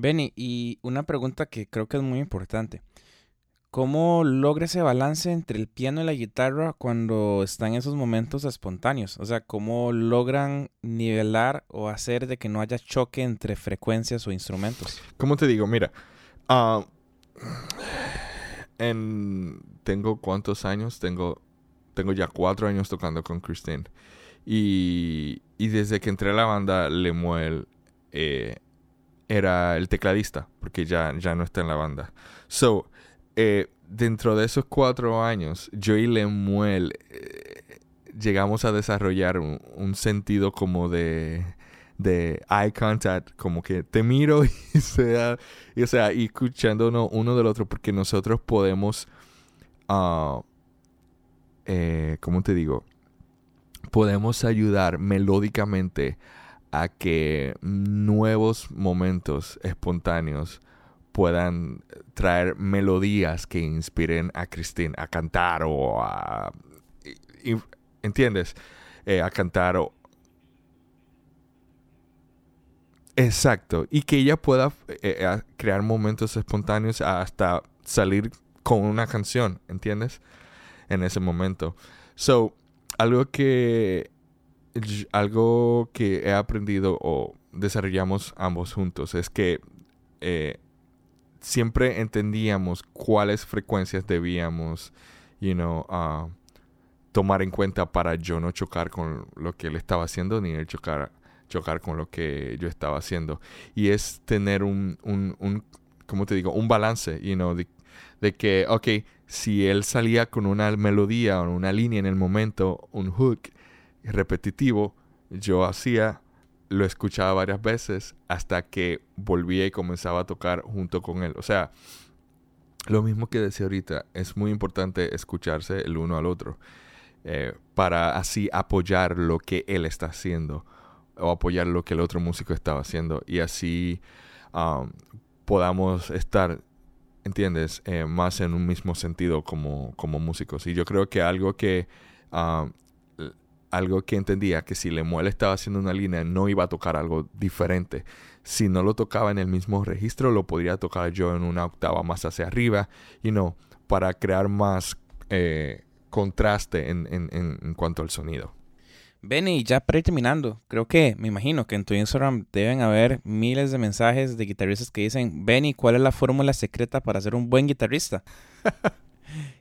Benny, y una pregunta que creo que es muy importante. ¿Cómo logra ese balance entre el piano y la guitarra cuando están esos momentos espontáneos? O sea, ¿cómo logran nivelar o hacer de que no haya choque entre frecuencias o instrumentos? ¿Cómo te digo? Mira, ah, en, tengo cuántos años? Tengo, tengo ya cuatro años tocando con Christine. Y, y desde que entré a la banda, Lemuel eh, era el tecladista, porque ya, ya no está en la banda. So, eh, dentro de esos cuatro años, yo y Lemuel eh, llegamos a desarrollar un, sentido como de, de eye contact, como que te miro y sea, y, o sea, y escuchando uno, del otro, porque nosotros podemos, uh, ¿cómo te digo? Podemos ayudar melódicamente a que nuevos momentos espontáneos puedan traer melodías que inspiren a Christine a cantar o a... ¿Entiendes? Eh, a cantar o... Exacto. Y que ella pueda eh, eh, crear momentos espontáneos hasta salir con una canción, ¿entiendes? En ese momento. So, algo que algo que he aprendido o desarrollamos ambos juntos es que siempre entendíamos cuáles frecuencias debíamos, you know, uh, tomar en cuenta para yo no chocar con lo que él estaba haciendo ni él chocar, chocar con lo que yo estaba haciendo. Y es tener un, un, un ¿cómo te digo? Un balance, you know, de, de que, ok, si él salía con una melodía o una línea en el momento, un hook repetitivo, yo hacía lo escuchaba varias veces hasta que volvía y comenzaba a tocar junto con él. O sea, lo mismo que decía ahorita, es muy importante escucharse el uno al otro eh, para así apoyar lo que él está haciendo o apoyar lo que el otro músico estaba haciendo y así um, podamos estar, ¿entiendes? Eh, más en un mismo sentido como, como músicos. Y yo creo que algo que um, algo que entendía que si Lemuel estaba haciendo una línea no iba a tocar algo diferente. Si no lo tocaba en el mismo registro, lo podría tocar yo en una octava más hacia arriba, y no, para crear más eh, contraste en, en, en, cuanto al sonido. Benny, ya para ir terminando, creo que, me imagino que en tu Instagram deben haber miles de mensajes de guitarristas que dicen, Benny, ¿cuál es la fórmula secreta para ser un buen guitarrista?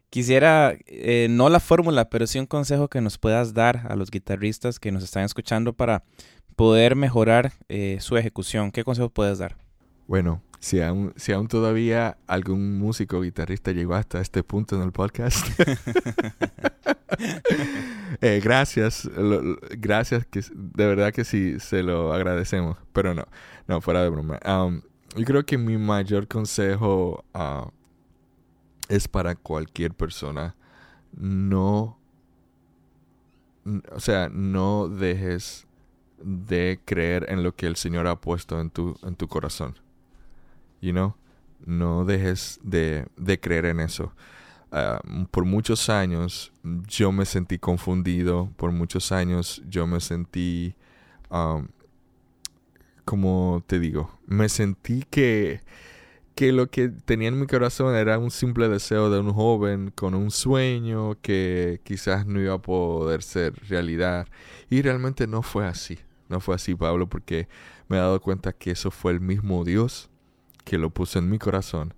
Quisiera, eh, no la fórmula, pero sí un consejo que nos puedas dar a los guitarristas que nos están escuchando para poder mejorar eh, su ejecución. ¿Qué consejo puedes dar? Bueno, si aún, si aún todavía algún músico guitarrista llegó hasta este punto en el podcast, eh, gracias, gracias, que de verdad que sí, se lo agradecemos, pero no, no, fuera de broma. Um, yo creo que mi mayor consejo uh, es para cualquier persona. No, o sea, no dejes de creer en lo que el Señor ha puesto en tu, en tu corazón. You know? No dejes de, de creer en eso. Ah, por muchos años yo me sentí confundido, por muchos años yo me sentí, um, como te digo, me sentí que que lo que tenía en mi corazón era un simple deseo de un joven con un sueño que quizás no iba a poder ser realidad. Y realmente no fue así. No fue así, Pablo, porque me he dado cuenta que eso fue el mismo Dios que lo puso en mi corazón.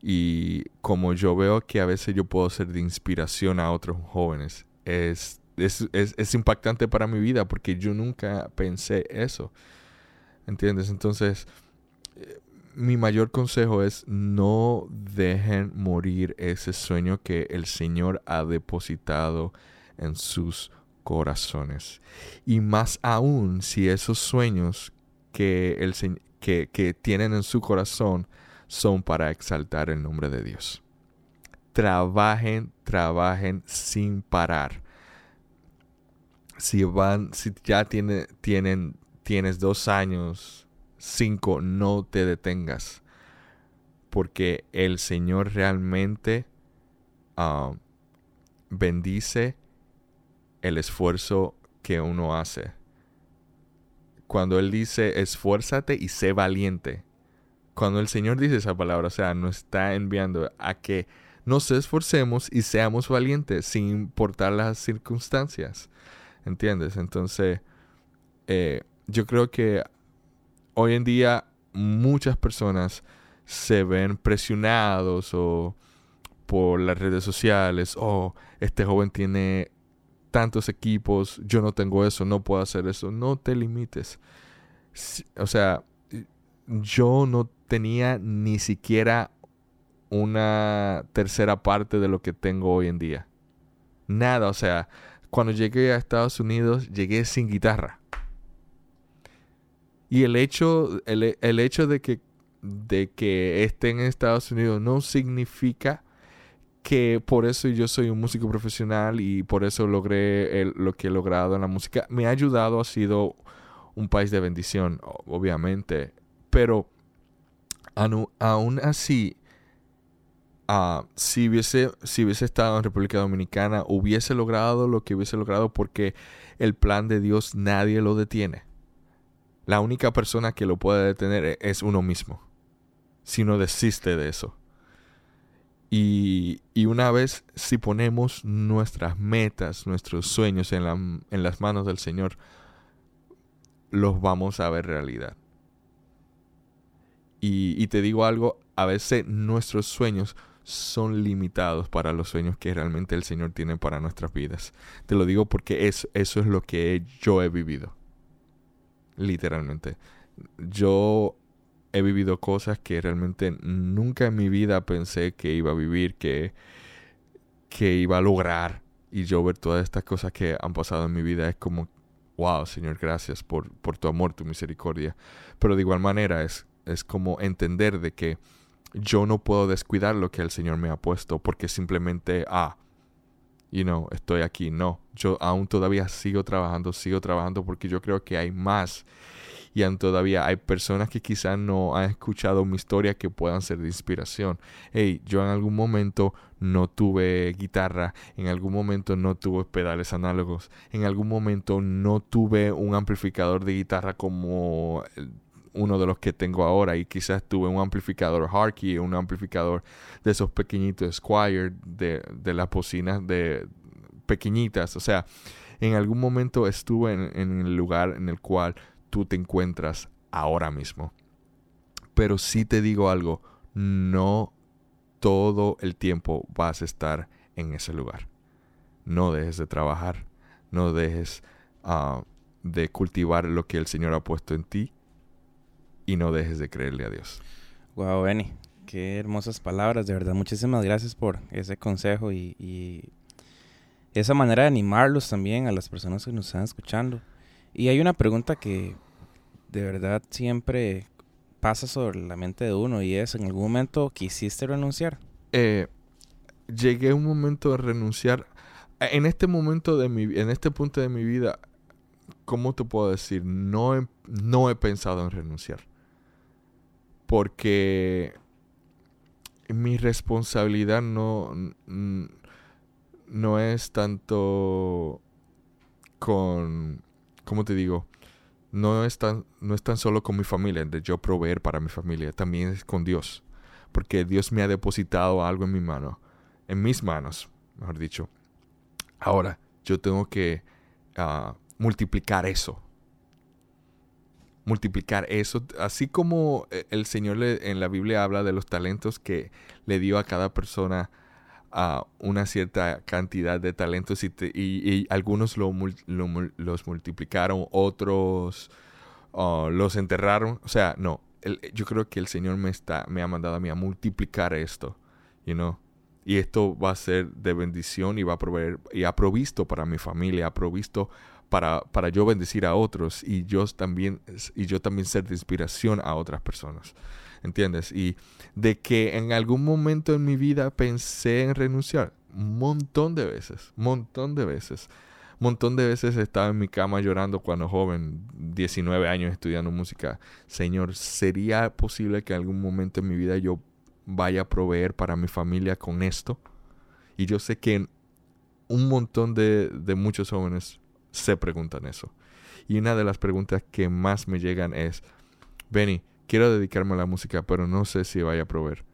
Y como yo veo que a veces yo puedo ser de inspiración a otros jóvenes, es, es, es, es impactante para mi vida porque yo nunca pensé eso. ¿Entiendes? Entonces mi mayor consejo es no dejen morir ese sueño que el Señor ha depositado en sus corazones. Y más aún si esos sueños que, el, que, que tienen en su corazón son para exaltar el nombre de Dios. Trabajen, trabajen sin parar. Si van, si ya tiene, tienen, tienes dos años 5. No te detengas. Porque el Señor realmente ah, bendice el esfuerzo que uno hace. Cuando Él dice esfuérzate y sé valiente, cuando el Señor dice esa palabra, o sea, nos está enviando a que nos esforcemos y seamos valientes sin importar las circunstancias. ¿Entiendes? Entonces, eh, yo creo que hoy en día muchas personas se ven presionados o por las redes sociales, o oh, este joven tiene tantos equipos, yo no tengo eso, no puedo hacer eso. No te limites. O sea, yo no tenía ni siquiera una tercera parte de lo que tengo hoy en día. Nada, o sea, cuando llegué a Estados Unidos llegué sin guitarra. Y el hecho, el, hecho de que, de que esté en Estados Unidos no significa que por eso yo soy un músico profesional y por eso logré lo que he logrado en la música. Me ha ayudado, ha sido un país de bendición, obviamente. Pero aún así, uh, si, hubiese, si hubiese estado en República Dominicana, hubiese logrado lo que hubiese logrado porque el plan de Dios nadie lo detiene. La única persona que lo puede detener e, es uno mismo. Si no desiste de eso. Y, una vez si ponemos nuestras metas, nuestros sueños en, en las manos del Señor, los vamos a ver realidad. Y, y, te digo algo, a veces nuestros sueños son limitados para los sueños que realmente el Señor tiene para nuestras vidas. Te lo digo porque eso, eso es lo que yo he vivido. Literalmente. Yo he vivido cosas que realmente nunca en mi vida pensé que iba a vivir, que, que iba a lograr. Y yo ver todas estas cosas que han pasado en mi vida es como, wow, Señor, gracias por, por tu amor, tu misericordia. Pero de igual manera es, es como entender de que yo no puedo descuidar lo que el Señor me ha puesto porque simplemente, ah, you know, estoy aquí. No, yo aún todavía sigo trabajando, sigo trabajando porque yo creo que hay más y aún todavía hay personas que quizás no han escuchado mi historia que puedan ser de inspiración. Hey, yo en algún momento no tuve guitarra, en algún momento no tuve pedales análogos, en algún momento no tuve un amplificador de guitarra como uno de los que tengo ahora y quizás tuve un amplificador Harkey, un amplificador de esos pequeñitos Squire, de, de las bocinas de pequeñitas, o sea, en algún momento estuve en el lugar en el cual tú te encuentras ahora mismo. Pero si te digo algo, no todo el tiempo vas a estar en ese lugar. No dejes de trabajar, no dejes ah, de cultivar lo que el Señor ha puesto en ti y no dejes de creerle a Dios. Wow, Benny, qué hermosas palabras, de verdad. Muchísimas gracias por ese consejo y, y esa manera de animarlos también a las personas que nos están escuchando. Y hay una pregunta que de verdad siempre pasa sobre la mente de uno y es, ¿en algún momento quisiste renunciar? Eh, llegué a un momento de renunciar. En este momento de mi, en este punto de mi vida, ¿cómo te puedo decir? No he, no he pensado en renunciar. Porque mi responsabilidad no, no es tanto con ¿cómo te digo? No es, tan, no es tan solo con mi familia, de yo proveer para mi familia, también es con Dios. Porque Dios me ha depositado algo en mi mano, en mis manos, mejor dicho. Ahora, yo tengo que ah, multiplicar eso. Multiplicar eso, así como eh, el Señor en la Biblia habla de los talentos que le dio a cada persona una cierta cantidad de talentos y, algunos lo, los multiplicaron, otros uh, los enterraron. O sea, no, yo creo que el Señor me, está, me ha mandado a mí a multiplicar esto, you know? Y esto va a ser de bendición y va a proveer, y ha provisto para mi familia, ha provisto para, para yo bendecir a otros y yo también, y yo también ser de inspiración a otras personas. ¿entiendes? Y de que en algún momento en mi vida pensé en renunciar, un montón de veces, montón de veces. Montón de veces estaba en mi cama llorando cuando joven, 19 años estudiando música. Señor, ¿sería posible que en algún momento en mi vida yo vaya a proveer para mi familia con esto? Y yo sé que un montón de, de muchos jóvenes se preguntan eso. Y una de las preguntas que más me llegan es, Benny, quiero dedicarme a la música, pero no sé si vaya a proveer.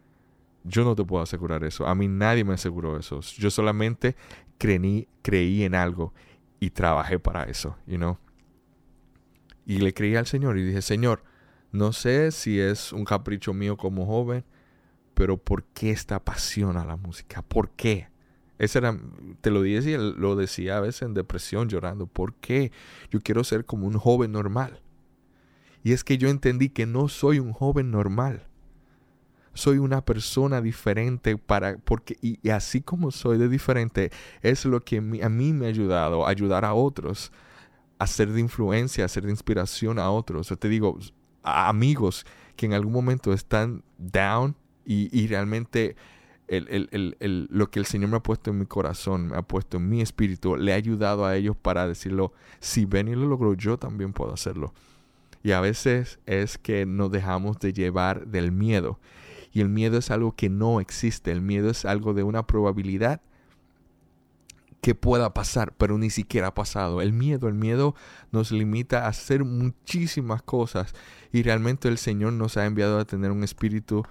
Yo no te puedo asegurar eso. A mí nadie me aseguró eso. Yo solamente creí, creí en algo y trabajé para eso, you know. Y le creí al Señor y dije, Señor, no sé si es un capricho mío como joven, pero ¿por qué esta pasión a la música? ¿Por qué? Ese era, te lo decía, lo decía a veces en depresión, llorando. ¿Por qué? Yo quiero ser como un joven normal. Y es que yo entendí que no soy un joven normal. Soy una persona diferente para porque y, así como soy de diferente es lo que a mí me ha ayudado a ayudar a otros a ser de influencia, a ser de inspiración a otros. Yo te digo, amigos que en algún momento están down y, realmente lo que el Señor me ha puesto en mi corazón, me ha puesto en mi espíritu, le ha ayudado a ellos para decirlo, si Benny lo logró, yo también puedo hacerlo. Y a veces es que nos dejamos de llevar del miedo. Y el miedo es algo que no existe. El miedo es algo de una probabilidad que pueda pasar, pero ni siquiera ha pasado. El miedo, el miedo nos limita a hacer muchísimas cosas y realmente el Señor nos ha enviado a tener un espíritu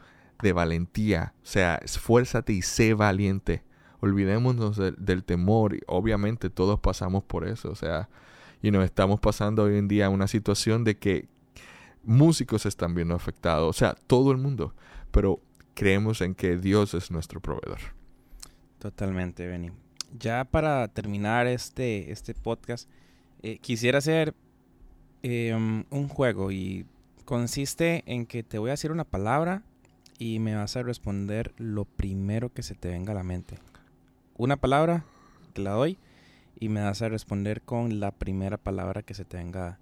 de valentía. O sea, esfuérzate y sé valiente. Olvidémonos del temor. Y obviamente todos pasamos por eso. O sea, y nos estamos pasando hoy en día una situación de que músicos están viendo afectados. O sea, todo el mundo. Pero creemos en que Dios es nuestro proveedor. Totalmente, Benny ya para terminar este, este podcast, eh, quisiera hacer em, un juego y consiste en que te voy a decir una palabra y me vas a responder lo primero que se te venga a la mente. Una palabra, te la doy y me vas a responder con la primera palabra que se te venga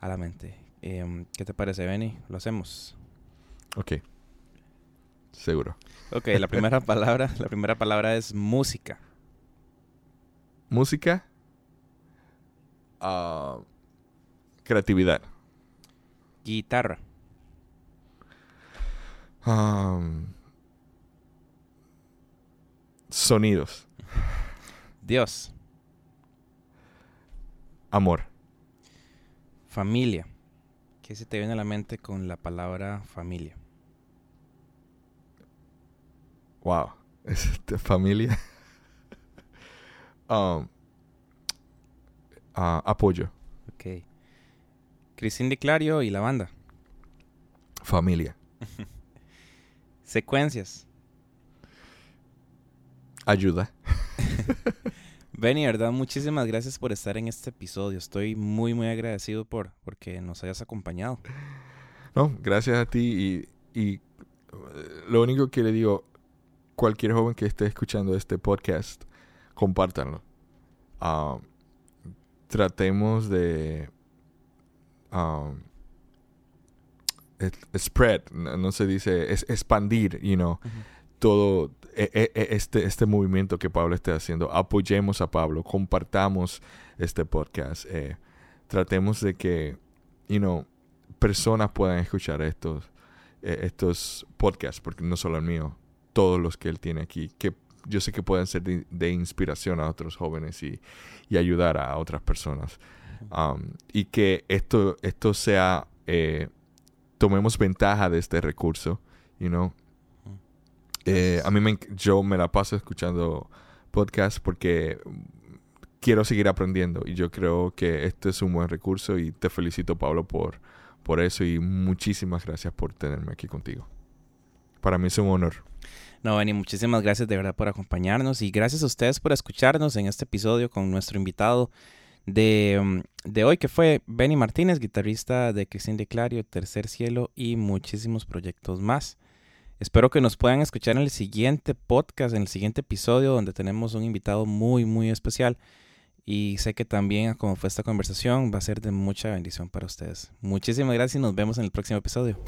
a la mente. Em, ¿Qué te parece, Benny? Lo hacemos. Ok. Seguro. Ok, la primera palabra, la primera palabra es música música, uh, creatividad. Guitarra. Um, sonidos. Dios. Amor. Familia. ¿Qué se te viene a la mente con la palabra familia? Wow. Este, familia. Um, apoyo. Ok. Cristín de Clario y la banda. Familia. Secuencias. Ayuda. Benny, verdad, muchísimas gracias por estar en este episodio. Estoy muy, muy agradecido por porque nos hayas acompañado. No, gracias a ti y, y lo único que le digo, cualquier joven que esté escuchando este podcast, compártanlo. Um, tratemos de um, spread, no, se dice, es expandir, you know, todo e, e, e, este, este movimiento que Pablo está haciendo. Apoyemos a Pablo, compartamos este podcast, eh, tratemos de que, you know, personas puedan escuchar estos, eh, estos podcasts, porque no solo el mío, todos los que él tiene aquí, que yo sé que pueden ser de, inspiración a otros jóvenes y, ayudar a otras personas. Um, y que esto, esto sea, eh, tomemos ventaja de este recurso, you know. Eh, a mí me, yo me la paso escuchando podcasts porque quiero seguir aprendiendo y yo creo que este es un buen recurso y te felicito Pablo por, por eso y muchísimas gracias por tenerme aquí contigo. Para mí es un honor. No, Benny, muchísimas gracias de verdad por acompañarnos y gracias a ustedes por escucharnos en este episodio con nuestro invitado de, mm, de hoy, que fue Benny Martínez, guitarrista de Cristín de Clario, Tercer Cielo y muchísimos proyectos más. Espero que nos puedan escuchar en el siguiente podcast, en el siguiente episodio, donde tenemos un invitado muy, muy especial. Y sé que también, como fue esta conversación, va a ser de mucha bendición para ustedes. Muchísimas gracias y nos vemos en el próximo episodio.